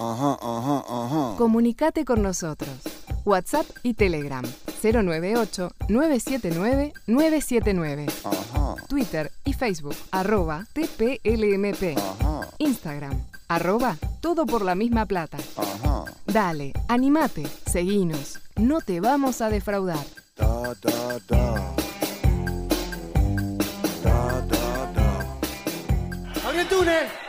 Ajá, ajá, ajá. Comunicate con nosotros. WhatsApp y Telegram 098-979-979. Ajá, Twitter y Facebook arroba TPLMP. ajá, Instagram arroba todo por la misma plata. ajá. Dale, animate, seguinos. No te vamos a defraudar. Da, da, da. Da, da, da. ¡Alguien tune!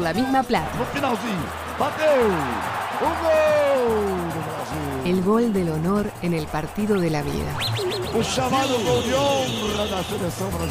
Por la misma plata. El gol del honor en el partido de la vida. De honra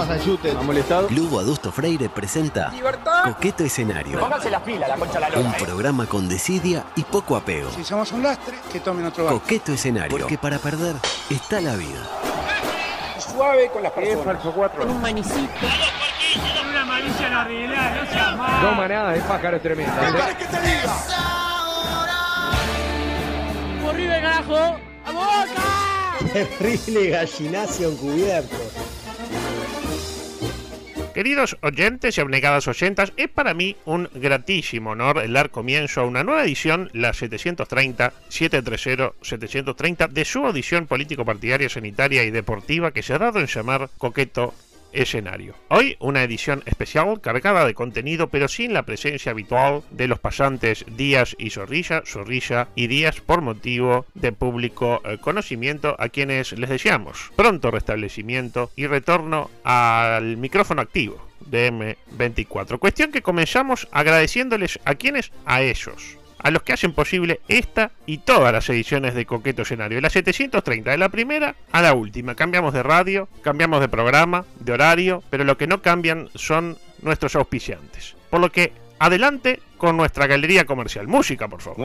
¿Ha molestado? Lugo Adusto Freire presenta Libertad. Coqueto Escenario. las pilas, la concha la Un programa con desidia y poco apego. Si somos un lastre, que tomen otro barco. Coqueto Escenario. Porque para perder está la vida. Suave con las personas. No manada de pájaros tremenda. Terrible gallinacio encubierto. Queridos oyentes y abnegadas oyentas, es para mí un gratísimo honor el dar comienzo a una nueva edición, la 730, 730, 730, de su audición político-partidaria, sanitaria y deportiva que se ha dado en llamar Coqueto Escenario. Hoy una edición especial cargada de contenido, pero sin la presencia habitual de los pasantes Díaz y Zorrilla, Zorrilla y Díaz por motivo de público eh, conocimiento a quienes les deseamos pronto restablecimiento y retorno al micrófono activo de M24. Cuestión que comenzamos agradeciéndoles a quienes, a ellos, a los que hacen posible esta y todas las ediciones de Coqueto Escenario. De la 730, de la primera a la última. Cambiamos de radio, cambiamos de programa, de horario, pero lo que no cambian son nuestros auspiciantes. Por lo que, adelante con nuestra galería comercial. Música, por favor.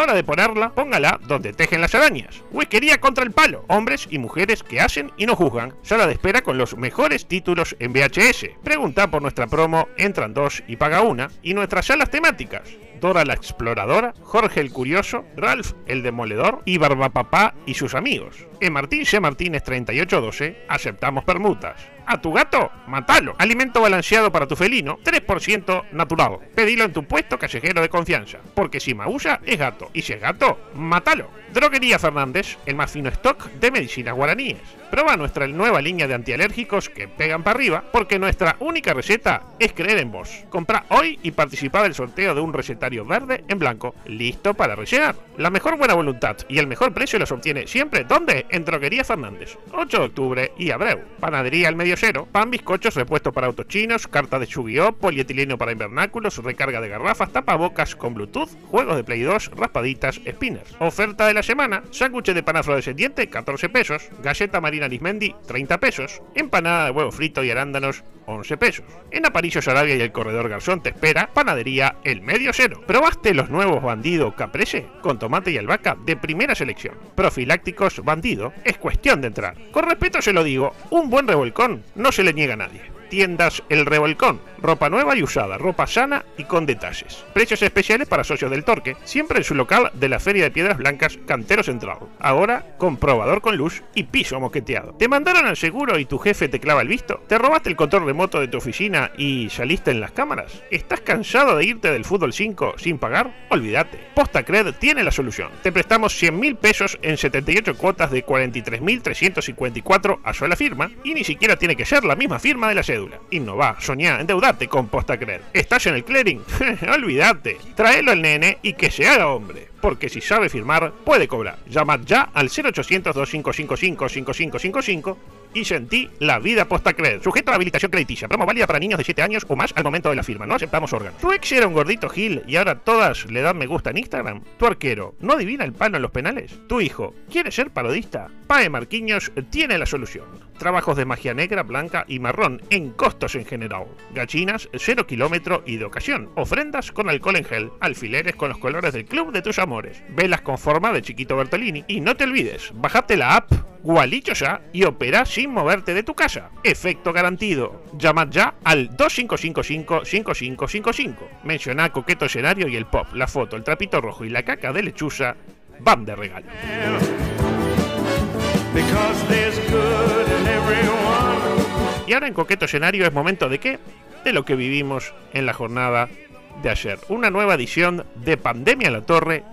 Hora de ponerla, póngala donde tejen las arañas. Whiskería contra el palo. Hombres y mujeres que hacen y no juzgan. Sala de espera con los mejores títulos en VHS. Pregunta por nuestra promo, entran dos y paga una. Y nuestras salas temáticas. Dora la Exploradora, Jorge el Curioso, Ralph el Demoledor y Barbapapá y sus amigos. En Martín C. Martínez 3812 aceptamos permutas. A tu gato, matalo. Alimento balanceado para tu felino, 3% natural. Pedilo en tu puesto callejero de confianza. Porque si maulla, es gato. Y si es gato, matalo. Droguería Fernández, el más fino stock de medicinas guaraníes. Proba nuestra nueva línea de antialérgicos que pegan para arriba, porque nuestra única receta es creer en vos. Compra hoy y participa del sorteo de un recetario verde en blanco, listo para rellenar. La mejor buena voluntad y el mejor precio los obtiene siempre, ¿dónde? En Droguería Fernández. 8 de octubre y Abreu. Panadería al medio pan, bizcochos, repuestos para autos chinos, carta de yu polietileno para invernáculos, recarga de garrafas, tapabocas con Bluetooth, juegos de Play 2, raspaditas, spinners. Oferta de la semana, sándwich de pan afrodescendiente, 14 pesos, galleta marina Lismendi, 30 pesos, empanada de huevo frito y arándanos, 11 pesos. En Aparicio Sarabia y el Corredor Garzón te espera Panadería El Medio Cero. ¿Probaste los nuevos Bandido Caprese? Con tomate y albahaca de primera selección. Profilácticos Bandido, es cuestión de entrar. Con respeto se lo digo, un buen revolcón no se le niega a nadie. Tiendas El Revolcón, ropa nueva y usada, ropa sana y con detalles. Precios especiales para socios del Torque, siempre en su local de la Feria de Piedras Blancas, Cantero Central. Ahora, comprobador con luz y piso moqueteado. ¿Te mandaron al seguro y tu jefe te clava el visto? ¿Te robaste el control remoto de tu oficina y saliste en las cámaras? ¿Estás cansado de irte del fútbol 5 sin pagar? Olvídate. PostaCred tiene la solución. Te prestamos 100 mil pesos en 78 cuotas de 43.354 a sola firma y ni siquiera tiene que ser la misma firma de la cédula. Innova, soñá, endeudate con PostaCred. ¿Estás en el clearing? Olvídate. Traelo al nene y que se haga hombre. Porque si sabe firmar, puede cobrar. Llamad ya al 0800-2555-5555 y sentí la vida PostaCred. Sujeto a habilitación crediticia. Promo válida para niños de 7 años o más al momento de la firma. No aceptamos órganos. ¿Tu ex era un gordito Gil y ahora todas le dan me gusta en Instagram? ¿Tu arquero no adivina el palo en los penales? ¿Tu hijo quiere ser parodista? Pae Marquiños tiene la solución. Trabajos de magia negra, blanca y marrón en costos en general. Gallinas, 0 kilómetro y de ocasión. Ofrendas con alcohol en gel. Alfileres con los colores del club de tus amores. Velas con forma de chiquito Bertolini. Y no te olvides, bajate la app Gualicho ya y opera sin moverte de tu casa. Efecto garantido. Llamad ya al 2555-5555. Menciona coqueto escenario y el pop, la foto, el trapito rojo y la caca de lechuza van de regalo. Y ahora en coqueto escenario es momento de qué? De lo que vivimos en la jornada de ayer. Una nueva edición de Pandemia en la Torre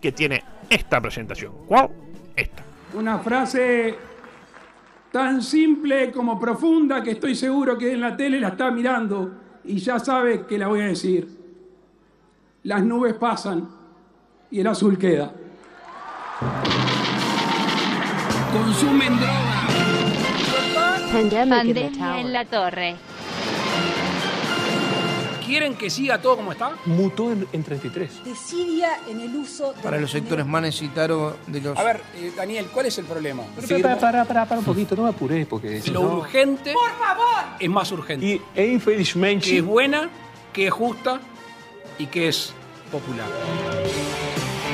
que tiene esta presentación. ¿Cuál? Esta. Una frase tan simple como profunda que estoy seguro que en la tele la está mirando y ya sabe que la voy a decir. Las nubes pasan y el azul queda. Consumen droga. Pandemia en la torre. ¿Quieren que siga todo como está? Mutó en, en 33. Desidia en el uso de Para los sectores más necesitados de los... A ver, eh, Daniel, ¿cuál es el problema? Pero para, para, para, para un poquito, no me apuré porque... si Lo no- urgente ¡Por favor! es más urgente. Y, e infelizmente... que es buena, que es justa y que es popular.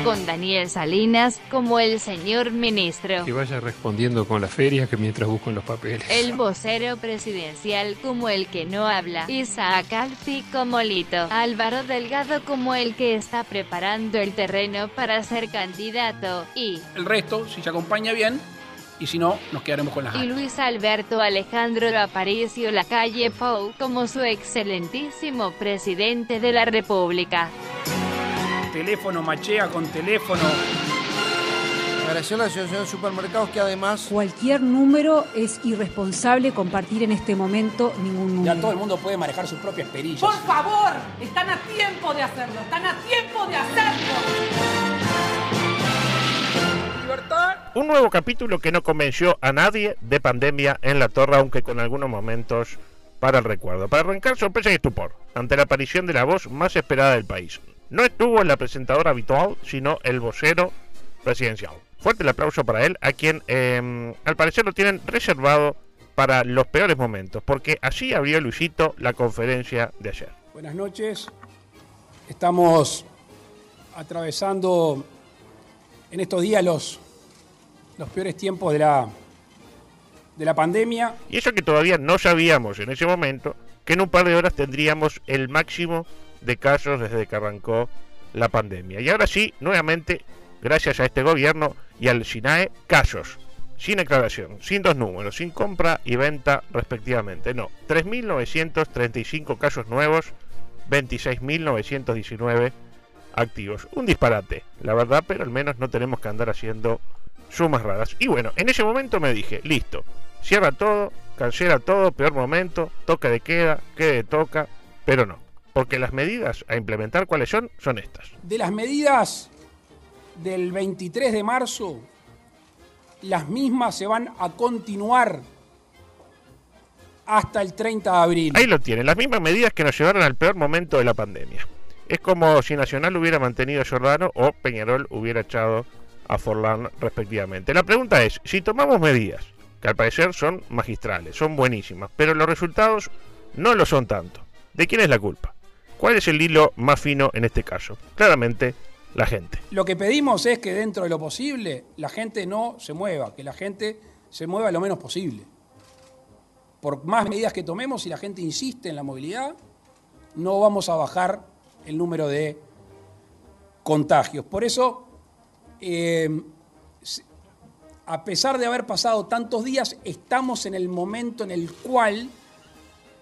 Con Daniel Salinas como el señor ministro. Que vaya respondiendo con la feria que mientras busco en los papeles. El vocero presidencial como el que no habla. Isaac Alfi como Lito. Álvaro Delgado como el que está preparando el terreno para ser candidato. Y, El resto, si se acompaña bien, y si no, nos quedaremos con las y. Luis Alberto Alejandro Aparicio Lacalle Pou como su excelentísimo presidente de la República. Teléfono machea con teléfono. Agradecer a la Asociación de Supermercados que además... Cualquier número es irresponsable compartir en este momento ningún Ya número. todo el mundo puede manejar sus propias perillas. Por favor, están a tiempo de hacerlo, están a tiempo de hacerlo. Libertad. Un nuevo capítulo que no convenció a nadie de pandemia en la torre, aunque con algunos momentos para el recuerdo. Para arrancar, sorpresa y estupor, ante la aparición de la voz más esperada del país. No estuvo la presentadora habitual, sino el vocero presidencial. Fuerte el aplauso para él, a quien eh, al parecer lo tienen reservado para los peores momentos, porque así abrió Luisito la conferencia de ayer. Buenas noches. Estamos atravesando en estos días los, los peores tiempos de la, de la pandemia. Y eso que todavía no sabíamos en ese momento, que en un par de horas tendríamos el máximo de casos desde que arrancó la pandemia. Y ahora sí, nuevamente, gracias a este gobierno y al SINAE, casos. Sin aclaración, sin dos números, sin compra y venta respectivamente. No, 3.935 casos nuevos, 26.919 activos. Un disparate, la verdad, pero al menos no tenemos que andar haciendo sumas raras. Y bueno, en ese momento me dije, listo, cierra todo, cancela todo, peor momento, toca de queda, quede de toca, pero no. Porque las medidas a implementar, ¿cuáles son? Son estas. De las medidas del 23 de marzo, las mismas se van a continuar hasta el 30 de abril. Ahí lo tienen, las mismas medidas que nos llevaron al peor momento de la pandemia. Es como si Nacional hubiera mantenido a Giordano o Peñarol hubiera echado a Forlán respectivamente. La pregunta es, si tomamos medidas, que al parecer son magistrales, son buenísimas, pero los resultados no lo son tanto, ¿de quién es la culpa? ¿Cuál es el hilo más fino en este caso? Claramente, la gente. Lo que pedimos es que dentro de lo posible la gente no se mueva, que la gente se mueva lo menos posible. Por más medidas que tomemos, si la gente insiste en la movilidad, no vamos a bajar el número de contagios. Por eso, eh, a pesar de haber pasado tantos días, estamos en el momento en el cual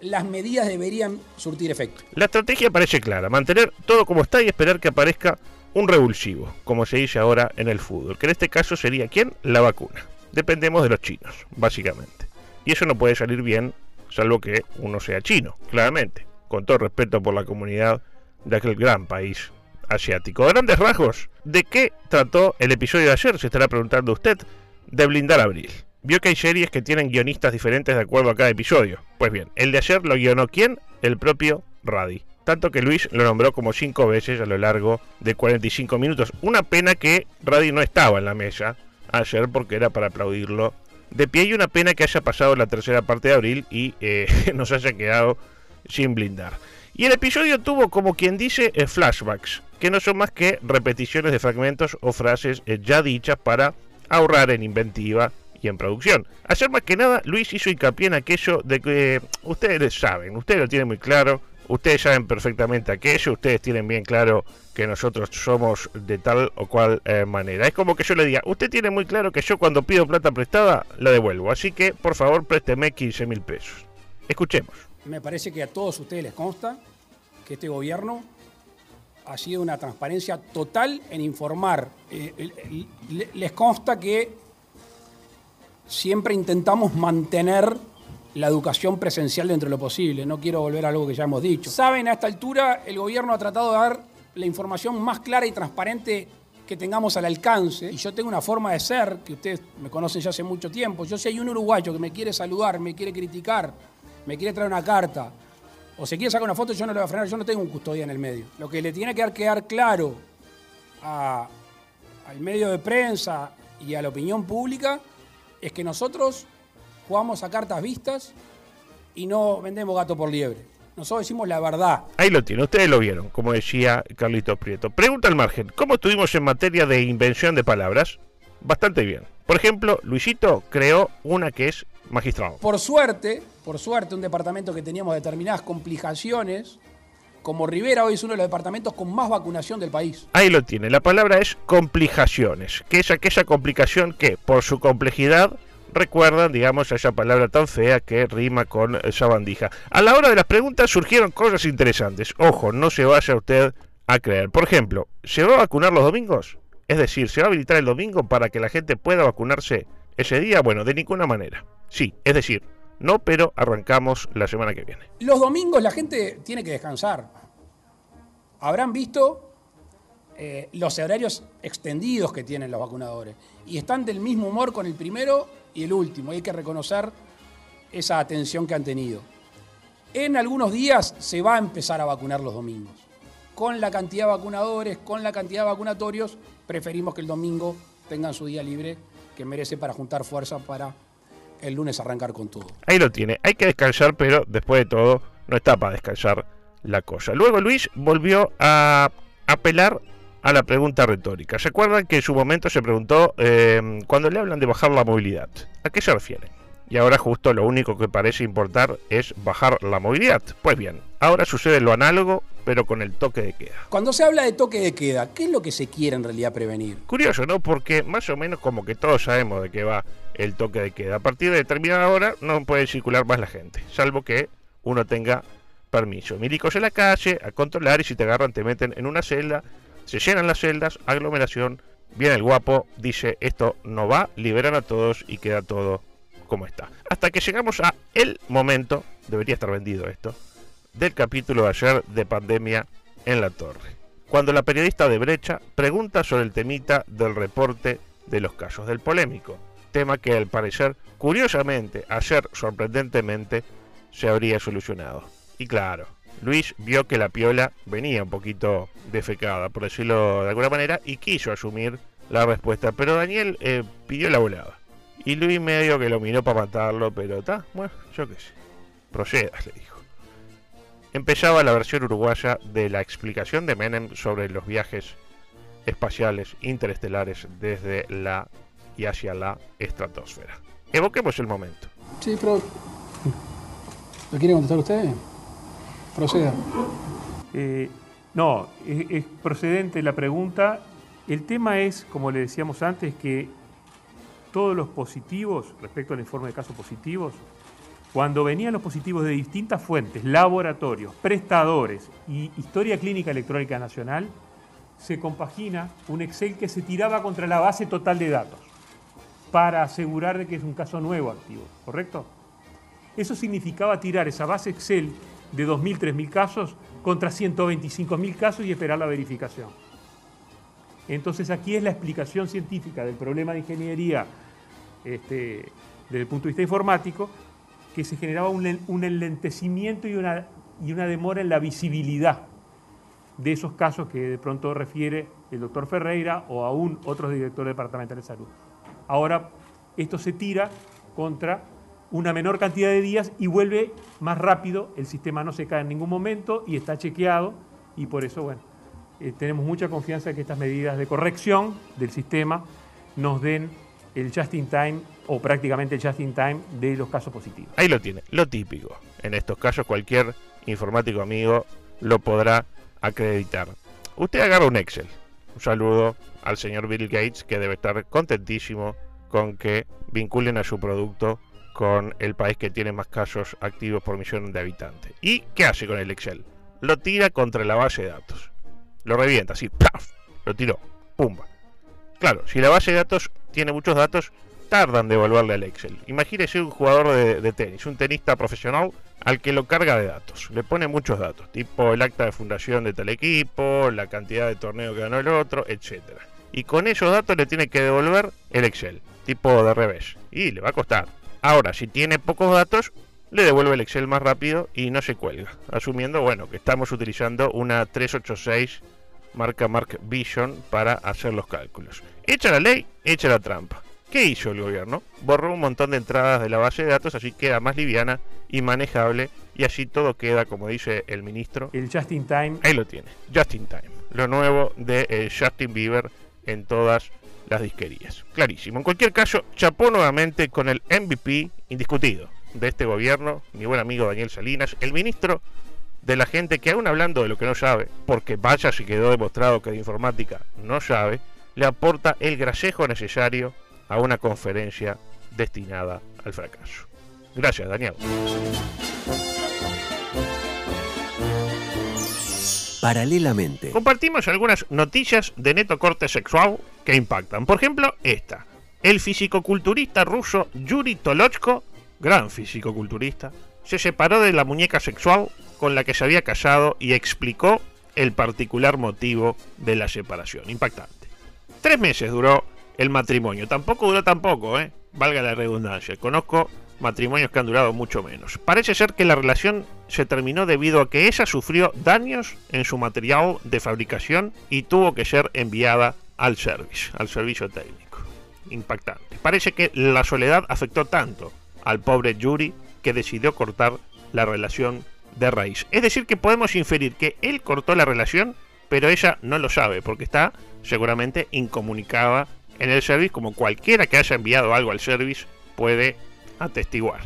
las medidas deberían surtir efecto. La estrategia parece clara, mantener todo como está y esperar que aparezca un revulsivo, como se dice ahora en el fútbol, que en este caso sería ¿quién? La vacuna. Dependemos de los chinos, básicamente. Y eso no puede salir bien, salvo que uno sea chino, claramente, con todo respeto por la comunidad de aquel gran país asiático. Grandes rasgos, ¿de qué trató el episodio de ayer? Se estará preguntando usted, de blindar Abril. Vio que hay series que tienen guionistas diferentes de acuerdo a cada episodio. Pues bien, el de ayer lo guionó quién? El propio Radi tanto que Luis lo nombró como cinco veces a lo largo de 45 minutos. Una pena que Radi no estaba en la mesa ayer porque era para aplaudirlo de pie y una pena que haya pasado la tercera parte de abril y eh, nos haya quedado sin blindar. Y el episodio tuvo como quien dice eh, flashbacks, que no son más que repeticiones de fragmentos o frases eh, ya dichas para ahorrar en inventiva y en producción. Ayer más que nada Luis hizo hincapié en aquello de que ustedes saben, ustedes lo tienen muy claro, Ustedes saben perfectamente aquello, ustedes tienen bien claro que nosotros somos de tal o cual eh, manera. Es como que yo le diga, usted tiene muy claro que yo cuando pido plata prestada la devuelvo, así que por favor présteme 15 mil pesos. Escuchemos. Me parece que a todos ustedes les consta que este gobierno ha sido una transparencia total en informar. Eh, les consta que siempre intentamos mantener la educación presencial dentro de lo posible. No quiero volver a algo que ya hemos dicho. Saben, a esta altura el gobierno ha tratado de dar la información más clara y transparente que tengamos al alcance. Y yo tengo una forma de ser, que ustedes me conocen ya hace mucho tiempo. Yo si hay un uruguayo que me quiere saludar, me quiere criticar, me quiere traer una carta, o se quiere sacar una foto, yo no le voy a frenar, yo no tengo un custodia en el medio. Lo que le tiene que quedar claro al medio de prensa y a la opinión pública es que nosotros jugamos a cartas vistas y no vendemos gato por liebre. Nosotros decimos la verdad. Ahí lo tiene, ustedes lo vieron, como decía Carlitos Prieto. Pregunta al margen, ¿cómo estuvimos en materia de invención de palabras? Bastante bien. Por ejemplo, Luisito creó una que es magistral. Por suerte, por suerte, un departamento que teníamos determinadas complicaciones, como Rivera hoy es uno de los departamentos con más vacunación del país. Ahí lo tiene, la palabra es complicaciones, que es aquella complicación que, por su complejidad, recuerdan, digamos, esa palabra tan fea que rima con sabandija. A la hora de las preguntas surgieron cosas interesantes. Ojo, no se vaya usted a creer. Por ejemplo, ¿se va a vacunar los domingos? Es decir, ¿se va a habilitar el domingo para que la gente pueda vacunarse ese día? Bueno, de ninguna manera. Sí, es decir, no, pero arrancamos la semana que viene. Los domingos la gente tiene que descansar. Habrán visto eh, los horarios extendidos que tienen los vacunadores y están del mismo humor con el primero y el último. Hay que reconocer esa atención que han tenido. En algunos días se va a empezar a vacunar los domingos. Con la cantidad de vacunadores, con la cantidad de vacunatorios, preferimos que el domingo tengan su día libre que merece para juntar fuerza para el lunes arrancar con todo. Ahí lo tiene. Hay que descansar, pero después de todo no está para descansar la cosa. Luego Luis volvió a apelar a la pregunta retórica. ¿Se acuerdan que en su momento se preguntó eh, cuando le hablan de bajar la movilidad? ¿A qué se refieren? Y ahora justo lo único que parece importar es bajar la movilidad. Pues bien, ahora sucede lo análogo, pero con el toque de queda. Cuando se habla de toque de queda, ¿qué es lo que se quiere en realidad prevenir? Curioso, ¿no? Porque más o menos como que todos sabemos de qué va el toque de queda. A partir de determinada hora no puede circular más la gente, salvo que uno tenga permiso. Milicos en la calle, a controlar y si te agarran te meten en una celda, se llenan las celdas, aglomeración, viene el guapo, dice esto no va, liberan a todos y queda todo como está. Hasta que llegamos a el momento, debería estar vendido esto, del capítulo de ayer de pandemia en la torre. Cuando la periodista de Brecha pregunta sobre el temita del reporte de los casos del polémico. Tema que al parecer, curiosamente, ayer sorprendentemente, se habría solucionado. Y claro, Luis vio que la piola venía un poquito defecada, por decirlo de alguna manera, y quiso asumir la respuesta. Pero Daniel eh, pidió la volada. Y Luis medio que lo miró para matarlo, pero está, bueno, yo qué sé. Procedas, le dijo. Empezaba la versión uruguaya de la explicación de Menem sobre los viajes espaciales interestelares desde la y hacia la estratosfera. Evoquemos el momento. Sí, pero. ¿Lo quiere contestar usted? Proceda. Eh, no, es, es procedente la pregunta. El tema es, como le decíamos antes, que todos los positivos, respecto al informe de casos positivos, cuando venían los positivos de distintas fuentes, laboratorios, prestadores y historia clínica electrónica nacional, se compagina un Excel que se tiraba contra la base total de datos para asegurar de que es un caso nuevo activo, ¿correcto? Eso significaba tirar esa base Excel de 2.000, 3.000 casos contra 125.000 casos y esperar la verificación. Entonces aquí es la explicación científica del problema de ingeniería este, desde el punto de vista informático, que se generaba un, un enlentecimiento y una, y una demora en la visibilidad de esos casos que de pronto refiere el doctor Ferreira o aún otros directores departamentales de salud. Ahora esto se tira contra una menor cantidad de días y vuelve más rápido, el sistema no se cae en ningún momento y está chequeado y por eso, bueno, eh, tenemos mucha confianza en que estas medidas de corrección del sistema nos den el just in time o prácticamente just in time de los casos positivos. Ahí lo tiene, lo típico. En estos casos cualquier informático amigo lo podrá acreditar. Usted agarra un Excel. Un saludo al señor Bill Gates que debe estar contentísimo con que vinculen a su producto con el país que tiene más casos activos por millón de habitantes. ¿Y qué hace con el Excel? Lo tira contra la base de datos. Lo revienta, así, ¡plaf! Lo tiró, ¡pumba! Claro, si la base de datos tiene muchos datos, tardan en devolverle al Excel. Imagínese un jugador de, de, tenis, un tenista profesional al que lo carga de datos. Le pone muchos datos, tipo el acta de fundación de tal equipo, la cantidad de torneo que ganó el otro, etc. Y con esos datos le tiene que devolver el Excel, tipo de revés. Y le va a costar. Ahora, si tiene pocos datos, le devuelve el Excel más rápido y no se cuelga. Asumiendo, bueno, que estamos utilizando una 386 marca Mark Vision para hacer los cálculos. Echa la ley, echa la trampa. ¿Qué hizo el gobierno? Borró un montón de entradas de la base de datos, así queda más liviana y manejable, y así todo queda, como dice el ministro. El Just in Time. Ahí lo tiene, Just in Time. Lo nuevo de eh, Justin Bieber en todas las disquerías. Clarísimo. En cualquier caso, chapó nuevamente con el MVP indiscutido de este gobierno, mi buen amigo Daniel Salinas, el ministro de la gente que aún hablando de lo que no sabe, porque vaya si quedó demostrado que de informática no sabe, le aporta el grasejo necesario a una conferencia destinada al fracaso. Gracias, Daniel. Paralelamente. Compartimos algunas noticias de neto corte sexual que impactan. Por ejemplo, esta. El fisicoculturista ruso Yuri Tolochko, gran fisicoculturista, se separó de la muñeca sexual con la que se había casado y explicó el particular motivo de la separación. Impactante. Tres meses duró el matrimonio. Tampoco duró tampoco, ¿eh? Valga la redundancia. Conozco matrimonios que han durado mucho menos. Parece ser que la relación se terminó debido a que ella sufrió daños en su material de fabricación y tuvo que ser enviada al service, al servicio técnico. Impactante. Parece que la soledad afectó tanto al pobre Yuri que decidió cortar la relación de raíz. Es decir, que podemos inferir que él cortó la relación pero ella no lo sabe porque está seguramente incomunicada en el service como cualquiera que haya enviado algo al service puede atestiguar.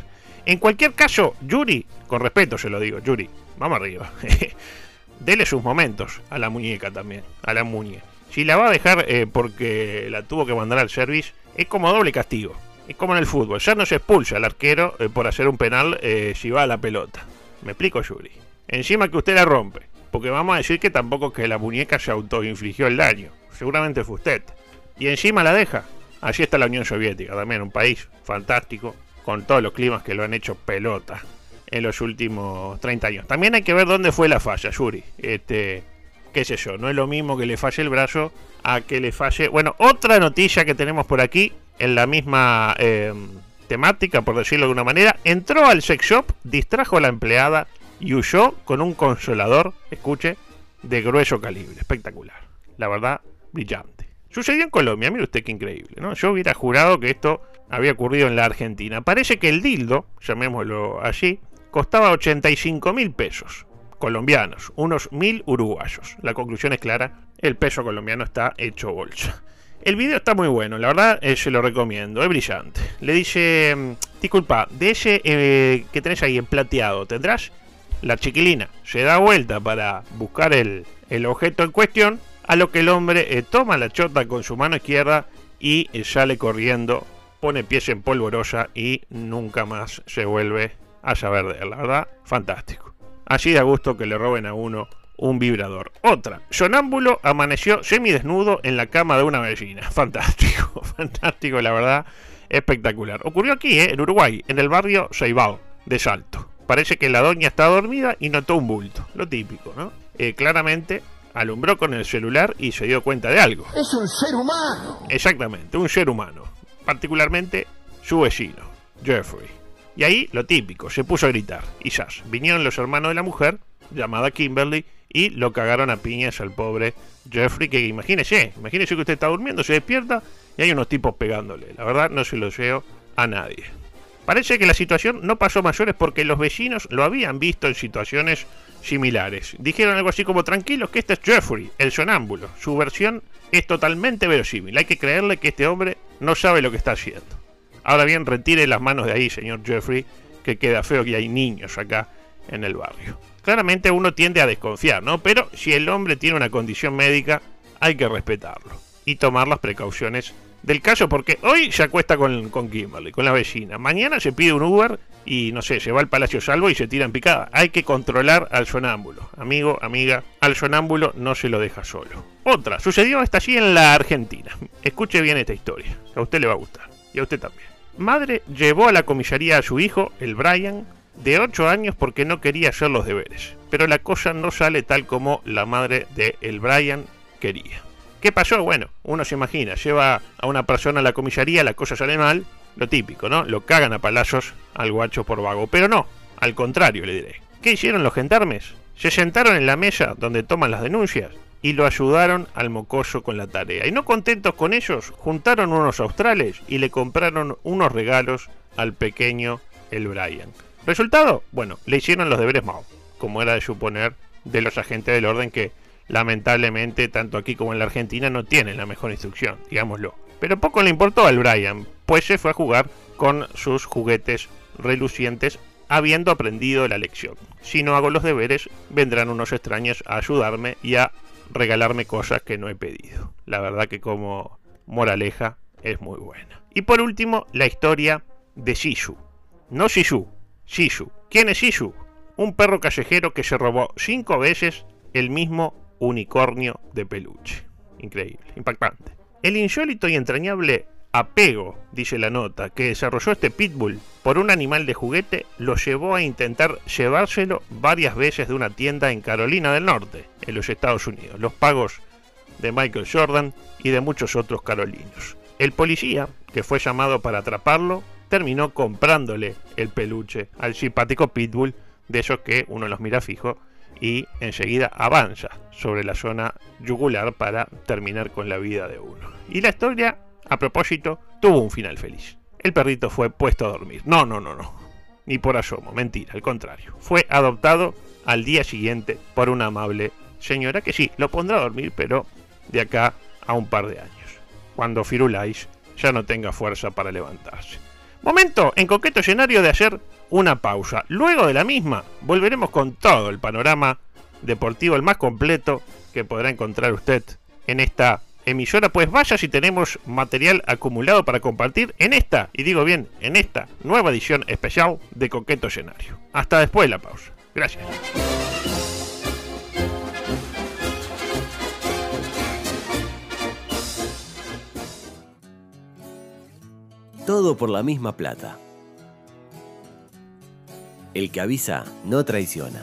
En cualquier caso, Yuri, con respeto se lo digo, Yuri, vamos arriba. Dele sus momentos a la muñeca también, a la muñe. Si la va a dejar eh, porque la tuvo que mandar al service, es como doble castigo. Es como en el fútbol, ya no se expulsa al arquero eh, por hacer un penal eh, si va a la pelota. Me explico, Yuri. Encima que usted la rompe, porque vamos a decir que tampoco que la muñeca se autoinfligió el daño. Seguramente fue usted. Y encima la deja. Así está la Unión Soviética, también un país fantástico, con todos los climas que lo han hecho pelota en los últimos 30 años. También hay que ver dónde fue la falla, Yuri. Este, qué sé yo, no es lo mismo que le falle el brazo a que le falle... Bueno, otra noticia que tenemos por aquí, en la misma eh, temática, por decirlo de una manera, entró al sex shop, distrajo a la empleada y huyó con un consolador, escuche, de grueso calibre. Espectacular. La verdad, brillante. Sucedió en Colombia, mire usted qué increíble, ¿no? Yo hubiera jurado que esto había ocurrido en la Argentina. Parece que el dildo, llamémoslo allí, costaba 85 mil pesos colombianos, unos mil uruguayos. La conclusión es clara, el peso colombiano está hecho bolsa. El video está muy bueno, la verdad eh, se lo recomiendo, es brillante. Le dice, mm, disculpa, de ese eh, que tenés ahí en plateado, ¿tendrás? La chiquilina se da vuelta para buscar el, el objeto en cuestión, a lo que el hombre eh, toma la chota con su mano izquierda y eh, sale corriendo, pone pies en polvorosa y nunca más se vuelve a saber de él. La verdad, fantástico. Así da gusto que le roben a uno un vibrador. Otra, sonámbulo amaneció semidesnudo en la cama de una vecina. Fantástico, fantástico, la verdad, espectacular. Ocurrió aquí, ¿eh? en Uruguay, en el barrio Ceibao, de Salto. Parece que la doña estaba dormida y notó un bulto, lo típico, ¿no? Eh, claramente alumbró con el celular y se dio cuenta de algo. Es un ser humano. Exactamente, un ser humano. Particularmente su vecino, Jeffrey. Y ahí lo típico, se puso a gritar. Y zas, vinieron los hermanos de la mujer, llamada Kimberly, y lo cagaron a piñas al pobre Jeffrey, que imagínese, imagínese que usted está durmiendo, se despierta y hay unos tipos pegándole. La verdad no se lo deseo a nadie. Parece que la situación no pasó mayores porque los vecinos lo habían visto en situaciones similares. Dijeron algo así como tranquilos que este es Jeffrey, el sonámbulo. Su versión es totalmente verosímil. Hay que creerle que este hombre no sabe lo que está haciendo. Ahora bien, retire las manos de ahí, señor Jeffrey, que queda feo que hay niños acá en el barrio. Claramente uno tiende a desconfiar, ¿no? Pero si el hombre tiene una condición médica, hay que respetarlo y tomar las precauciones del caso, porque hoy se acuesta con, con Kimberly, con la vecina. Mañana se pide un Uber y no sé, se va al Palacio Salvo y se tira en picada. Hay que controlar al sonámbulo. Amigo, amiga, al sonámbulo no se lo deja solo. Otra, sucedió hasta allí en la Argentina. Escuche bien esta historia, a usted le va a gustar. Y a usted también. Madre llevó a la comisaría a su hijo, el Brian, de 8 años porque no quería hacer los deberes. Pero la cosa no sale tal como la madre de el Brian quería. ¿Qué pasó? Bueno, uno se imagina, lleva a una persona a la comisaría, la cosa sale mal, lo típico, ¿no? Lo cagan a palazos al guacho por vago. Pero no, al contrario le diré. ¿Qué hicieron los gendarmes? Se sentaron en la mesa donde toman las denuncias y lo ayudaron al mocoso con la tarea. Y no contentos con ellos, juntaron unos australes y le compraron unos regalos al pequeño el Brian. ¿Resultado? Bueno, le hicieron los deberes mal, como era de suponer de los agentes del orden que lamentablemente tanto aquí como en la Argentina no tienen la mejor instrucción, digámoslo. Pero poco le importó al Brian, pues se fue a jugar con sus juguetes relucientes habiendo aprendido la lección. Si no hago los deberes, vendrán unos extraños a ayudarme y a regalarme cosas que no he pedido. La verdad que como moraleja es muy buena. Y por último, la historia de Shishu. No Shishu, Shishu. ¿Quién es Shishu? Un perro callejero que se robó cinco veces el mismo unicornio de peluche. Increíble, impactante. El insólito y entrañable apego, dice la nota, que desarrolló este pitbull por un animal de juguete lo llevó a intentar llevárselo varias veces de una tienda en Carolina del Norte, en los Estados Unidos. Los pagos de Michael Jordan y de muchos otros carolinos. El policía, que fue llamado para atraparlo, terminó comprándole el peluche al simpático pitbull de esos que uno los mira fijo y enseguida avanza sobre la zona yugular para terminar con la vida de uno. Y la historia, a propósito, tuvo un final feliz. El perrito fue puesto a dormir. No, no, no, no. Ni por asomo, mentira, al contrario. Fue adoptado al día siguiente por una amable señora, que sí, lo pondrá a dormir, pero de acá a un par de años, cuando Firulais ya no tenga fuerza para levantarse. Momento en coqueto escenario de hacer una pausa. Luego de la misma, volveremos con todo el panorama deportivo, el más completo que podrá encontrar usted en esta emisora. Pues vaya si tenemos material acumulado para compartir en esta, y digo bien, en esta nueva edición especial de Coqueto Escenario. Hasta después de la pausa. Gracias. Todo por la misma plata. El que avisa no traiciona.